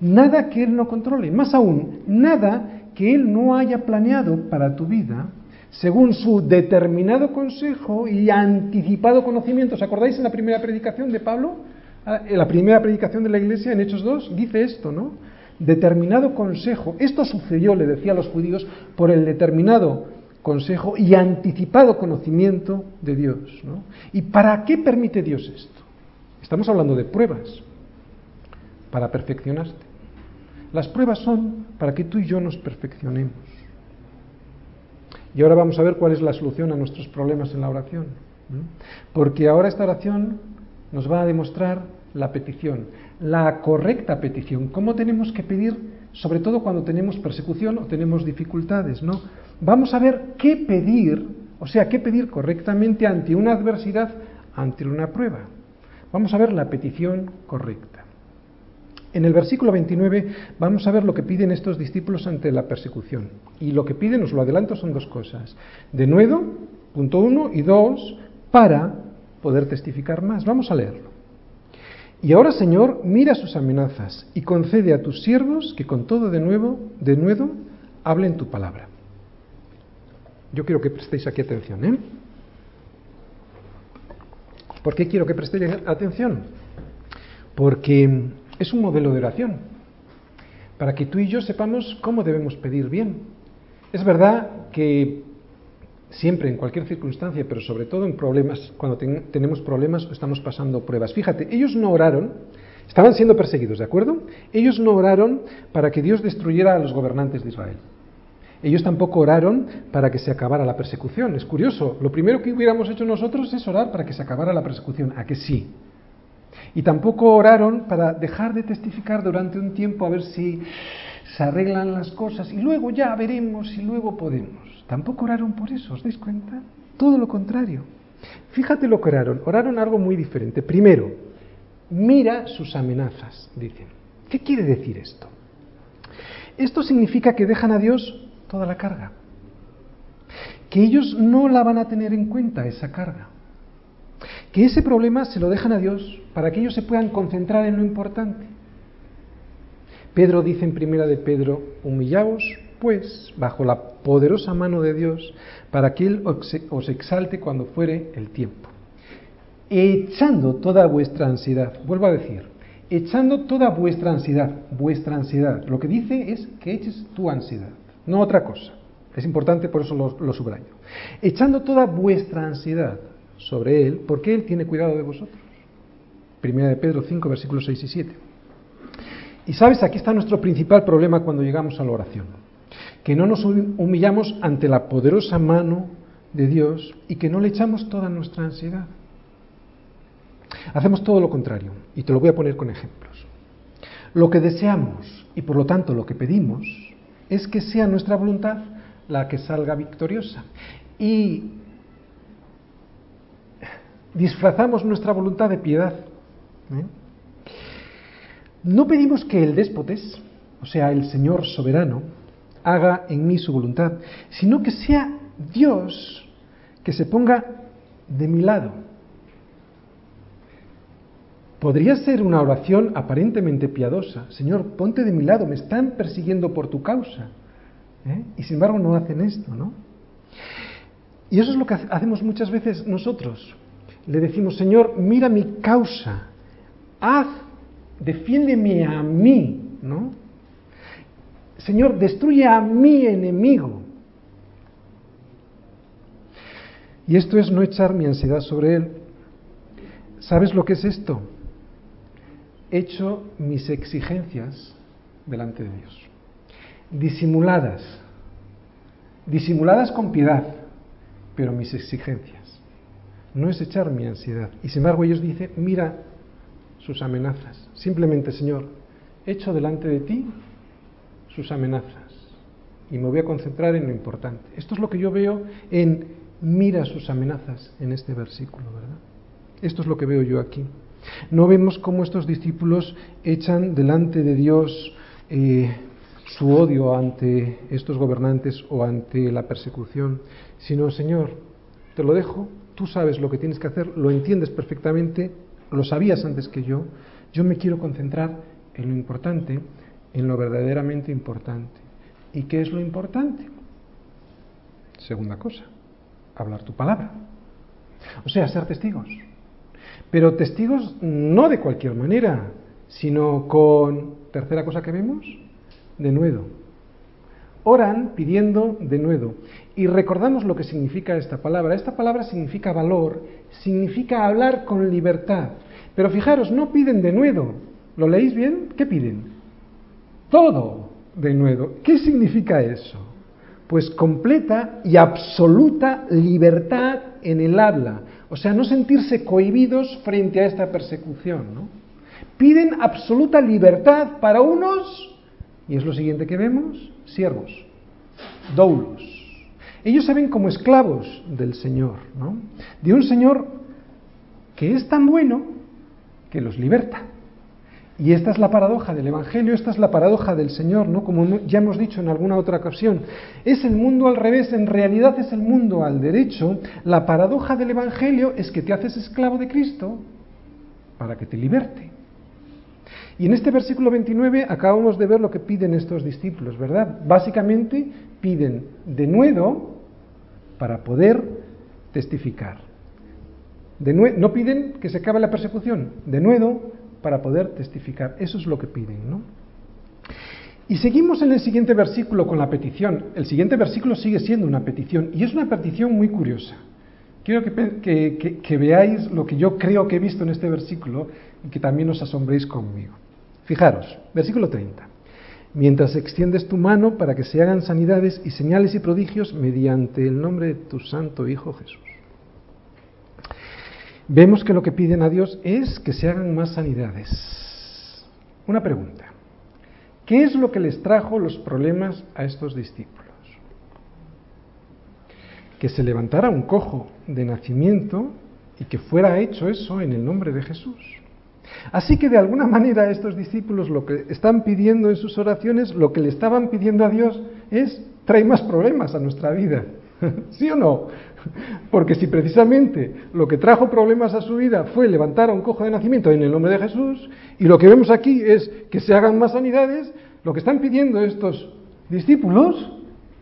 [SPEAKER 1] Nada que Él no controle. Más aún, nada que Él no haya planeado para tu vida según su determinado consejo y anticipado conocimiento. ¿Os acordáis en la primera predicación de Pablo? Ah, en la primera predicación de la iglesia, en Hechos 2, dice esto, ¿no? Determinado consejo. Esto sucedió, le decía a los judíos, por el determinado consejo y anticipado conocimiento de Dios. ¿no? ¿Y para qué permite Dios esto? Estamos hablando de pruebas, para perfeccionarte. Las pruebas son para que tú y yo nos perfeccionemos. Y ahora vamos a ver cuál es la solución a nuestros problemas en la oración. Porque ahora esta oración nos va a demostrar la petición, la correcta petición, cómo tenemos que pedir, sobre todo cuando tenemos persecución o tenemos dificultades, ¿no? Vamos a ver qué pedir, o sea, qué pedir correctamente ante una adversidad, ante una prueba. Vamos a ver la petición correcta. En el versículo 29 vamos a ver lo que piden estos discípulos ante la persecución. Y lo que piden, os lo adelanto, son dos cosas. De nuevo, punto uno, y dos, para poder testificar más. Vamos a leerlo. Y ahora, Señor, mira sus amenazas y concede a tus siervos que con todo de nuevo, de nuevo, hablen tu palabra. Yo quiero que prestéis aquí atención, ¿eh? ¿Por qué quiero que prestéis atención? Porque es un modelo de oración, para que tú y yo sepamos cómo debemos pedir bien. Es verdad que siempre, en cualquier circunstancia, pero sobre todo en problemas, cuando tenemos problemas o estamos pasando pruebas. Fíjate, ellos no oraron, estaban siendo perseguidos, ¿de acuerdo? Ellos no oraron para que Dios destruyera a los gobernantes de Israel. Ellos tampoco oraron para que se acabara la persecución. Es curioso, lo primero que hubiéramos hecho nosotros es orar para que se acabara la persecución. ¿A que sí? Y tampoco oraron para dejar de testificar durante un tiempo a ver si se arreglan las cosas y luego ya veremos y luego podemos. Tampoco oraron por eso, ¿os dais cuenta? Todo lo contrario. Fíjate lo que oraron. Oraron algo muy diferente. Primero, mira sus amenazas, dicen. ¿Qué quiere decir esto? Esto significa que dejan a Dios toda la carga. Que ellos no la van a tener en cuenta, esa carga que ese problema se lo dejan a Dios para que ellos se puedan concentrar en lo importante. Pedro dice en primera de Pedro, humillaos pues bajo la poderosa mano de Dios para que Él os exalte cuando fuere el tiempo. Echando toda vuestra ansiedad, vuelvo a decir, echando toda vuestra ansiedad, vuestra ansiedad, lo que dice es que eches tu ansiedad, no otra cosa. Es importante, por eso lo, lo subrayo. Echando toda vuestra ansiedad sobre Él, porque Él tiene cuidado de vosotros. Primera de Pedro 5, versículos 6 y 7. Y sabes, aquí está nuestro principal problema cuando llegamos a la oración, que no nos humillamos ante la poderosa mano de Dios y que no le echamos toda nuestra ansiedad. Hacemos todo lo contrario, y te lo voy a poner con ejemplos. Lo que deseamos y por lo tanto lo que pedimos es que sea nuestra voluntad la que salga victoriosa. Y disfrazamos nuestra voluntad de piedad. ¿Eh? No pedimos que el déspotes, o sea, el Señor soberano, haga en mí su voluntad, sino que sea Dios que se ponga de mi lado. Podría ser una oración aparentemente piadosa. Señor, ponte de mi lado, me están persiguiendo por tu causa. ¿eh? Y sin embargo no hacen esto, ¿no? Y eso es lo que hacemos muchas veces nosotros. Le decimos, Señor, mira mi causa, haz, defiéndeme a mí, ¿no? Señor, destruye a mi enemigo. Y esto es no echar mi ansiedad sobre él. ¿Sabes lo que es esto? Hecho mis exigencias delante de Dios. Disimuladas. Disimuladas con piedad, pero mis exigencias. No es echar mi ansiedad. Y sin embargo ellos dicen, mira sus amenazas. Simplemente, Señor, echo delante de ti sus amenazas. Y me voy a concentrar en lo importante. Esto es lo que yo veo en mira sus amenazas en este versículo, ¿verdad? Esto es lo que veo yo aquí. No vemos cómo estos discípulos echan delante de Dios eh, su odio ante estos gobernantes o ante la persecución, sino, Señor, te lo dejo, tú sabes lo que tienes que hacer, lo entiendes perfectamente, lo sabías antes que yo, yo me quiero concentrar en lo importante, en lo verdaderamente importante. ¿Y qué es lo importante? Segunda cosa, hablar tu palabra. O sea, ser testigos. Pero testigos no de cualquier manera, sino con, tercera cosa que vemos, de nuevo. Oran pidiendo de nuevo. Y recordamos lo que significa esta palabra. Esta palabra significa valor, significa hablar con libertad. Pero fijaros, no piden de nuevo. ¿Lo leéis bien? ¿Qué piden? Todo de nuevo. ¿Qué significa eso? Pues completa y absoluta libertad en el habla. O sea, no sentirse cohibidos frente a esta persecución. ¿no? Piden absoluta libertad para unos, y es lo siguiente que vemos, siervos, doulos. Ellos se ven como esclavos del Señor, ¿no? De un Señor que es tan bueno que los liberta. Y esta es la paradoja del Evangelio, esta es la paradoja del Señor, ¿no? Como ya hemos dicho en alguna otra ocasión. Es el mundo al revés, en realidad es el mundo al derecho. La paradoja del Evangelio es que te haces esclavo de Cristo para que te liberte. Y en este versículo 29 acabamos de ver lo que piden estos discípulos, ¿verdad? Básicamente piden de nuevo para poder testificar. No piden que se acabe la persecución, de nuevo para poder testificar. Eso es lo que piden, ¿no? Y seguimos en el siguiente versículo con la petición. El siguiente versículo sigue siendo una petición y es una petición muy curiosa. Quiero que, que, veáis lo que yo creo que he visto en este versículo y que también os asombréis conmigo. Fijaros, versículo 30. Mientras extiendes tu mano para que se hagan sanidades y señales y prodigios mediante el nombre de tu santo Hijo Jesús vemos que lo que piden a Dios es que se hagan más sanidades. Una pregunta. ¿Qué es lo que les trajo los problemas a estos discípulos? Que se levantara un cojo de nacimiento y que fuera hecho eso en el nombre de Jesús. Así que de alguna manera estos discípulos lo que están pidiendo en sus oraciones, lo que le estaban pidiendo a Dios es trae más problemas a nuestra vida. ¿Sí o no? Porque si precisamente lo que trajo problemas a su vida fue levantar a un cojo de nacimiento en el nombre de Jesús, y lo que vemos aquí es que se hagan más sanidades, lo que están pidiendo estos discípulos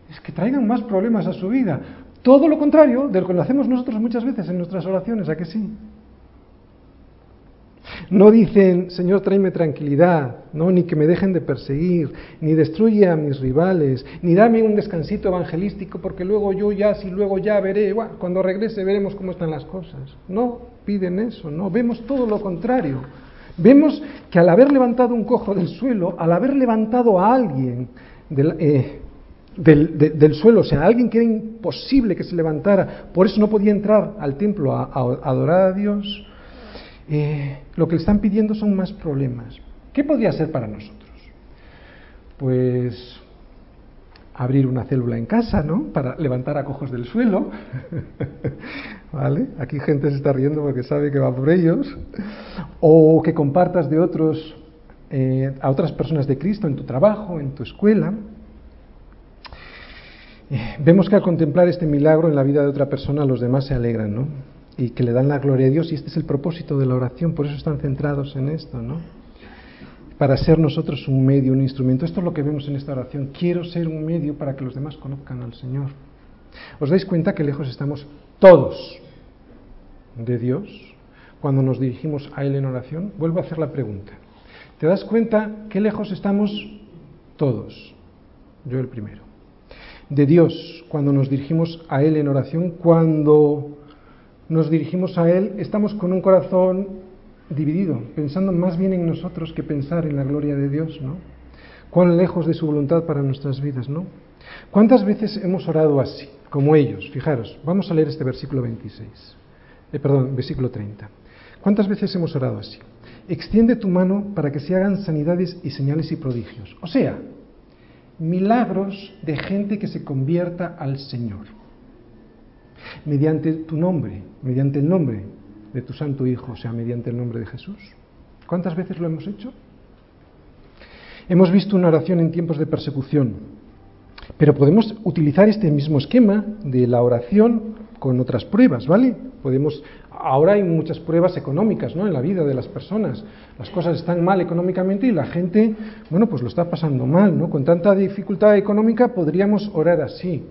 [SPEAKER 1] es que traigan más problemas a su vida. Todo lo contrario de lo que lo hacemos nosotros muchas veces en nuestras oraciones, ¿a que sí? No dicen, Señor, tráeme tranquilidad, no, ni que me dejen de perseguir, ni destruye a mis rivales, ni dame un descansito evangelístico, porque luego yo ya, si luego ya veré, cuando regrese veremos cómo están las cosas. No piden eso, no, vemos todo lo contrario. Vemos que al haber levantado un cojo del suelo, al haber levantado a alguien del, eh, del, suelo, o sea, alguien que era imposible que se levantara, por eso no podía entrar al templo a adorar a Dios, eh, lo que le están pidiendo son más problemas. ¿Qué podría ser para nosotros? Pues abrir una célula en casa, ¿no? Para levantar a cojos del suelo. ¿Vale? Aquí gente se está riendo porque sabe que va por ellos. O que compartas de otros eh, a otras personas de Cristo en tu trabajo, en tu escuela. Eh, vemos que al contemplar este milagro en la vida de otra persona los demás se alegran, ¿no? Y que le dan la gloria a Dios y este es el propósito de la oración, por eso están centrados en esto, ¿no? para ser nosotros un medio, un instrumento. Esto es lo que vemos en esta oración. Quiero ser un medio para que los demás conozcan al Señor. ¿Os dais cuenta que lejos estamos todos de Dios cuando nos dirigimos a Él en oración? Vuelvo a hacer la pregunta. ¿Te das cuenta que lejos estamos todos? Yo el primero. De Dios cuando nos dirigimos a Él en oración, cuando nos dirigimos a Él, estamos con un corazón dividido, pensando más bien en nosotros que pensar en la gloria de Dios, ¿no? Cuán lejos de su voluntad para nuestras vidas, ¿no? ¿Cuántas veces hemos orado así, como ellos? Fijaros, vamos a leer este versículo 26, eh, perdón, versículo 30. ¿Cuántas veces hemos orado así? Extiende tu mano para que se hagan sanidades y señales y prodigios. O sea, milagros de gente que se convierta al Señor. Mediante tu nombre, mediante el nombre de tu Santo Hijo sea mediante el nombre de Jesús. ¿Cuántas veces lo hemos hecho? Hemos visto una oración en tiempos de persecución, pero podemos utilizar este mismo esquema de la oración con otras pruebas, ¿vale? Podemos ahora hay muchas pruebas económicas, ¿no? En la vida de las personas. Las cosas están mal económicamente y la gente, bueno, pues lo está pasando mal, ¿no? Con tanta dificultad económica podríamos orar así.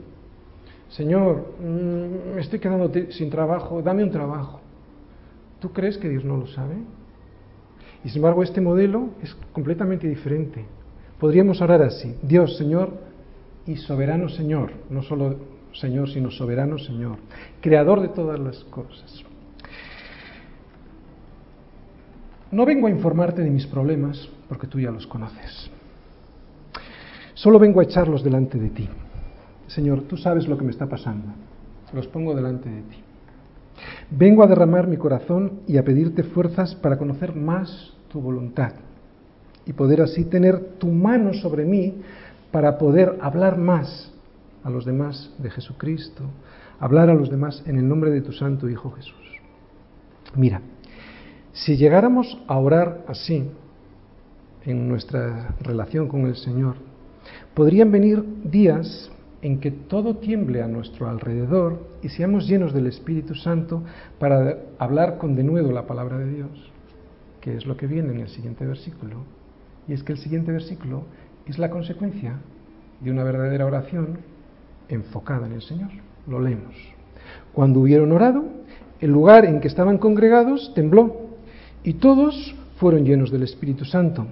[SPEAKER 1] Señor, mm, me estoy quedando sin trabajo, dame un trabajo. ¿Tú crees que Dios no lo sabe? Y sin embargo, este modelo es completamente diferente. Podríamos orar así, Dios, Señor y soberano Señor, no solo Señor, sino soberano Señor, creador de todas las cosas. No vengo a informarte de mis problemas, porque tú ya los conoces. Solo vengo a echarlos delante de ti. Señor, tú sabes lo que me está pasando. Los pongo delante de ti. Vengo a derramar mi corazón y a pedirte fuerzas para conocer más tu voluntad y poder así tener tu mano sobre mí para poder hablar más a los demás de Jesucristo, hablar a los demás en el nombre de tu Santo Hijo Jesús. Mira, si llegáramos a orar así en nuestra relación con el Señor, podrían venir días en que todo tiemble a nuestro alrededor y seamos llenos del Espíritu Santo para hablar con denuedo la palabra de Dios, que es lo que viene en el siguiente versículo. Y es que el siguiente versículo es la consecuencia de una verdadera oración enfocada en el Señor. Lo leemos. Cuando hubieron orado, el lugar en que estaban congregados tembló y todos fueron llenos del Espíritu Santo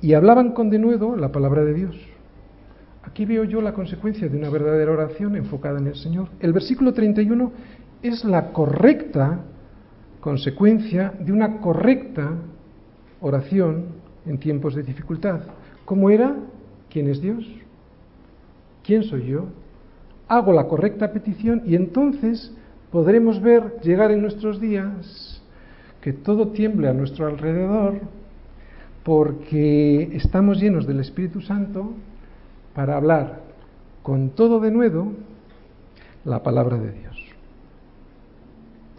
[SPEAKER 1] y hablaban con denuedo la palabra de Dios. Aquí veo yo la consecuencia de una verdadera oración enfocada en el Señor. El versículo 31 es la correcta consecuencia de una correcta oración en tiempos de dificultad. ¿Cómo era? ¿Quién es Dios? ¿Quién soy yo? Hago la correcta petición y entonces podremos ver llegar en nuestros días que todo tiemble a nuestro alrededor porque estamos llenos del Espíritu Santo para hablar con todo de nuevo la palabra de Dios.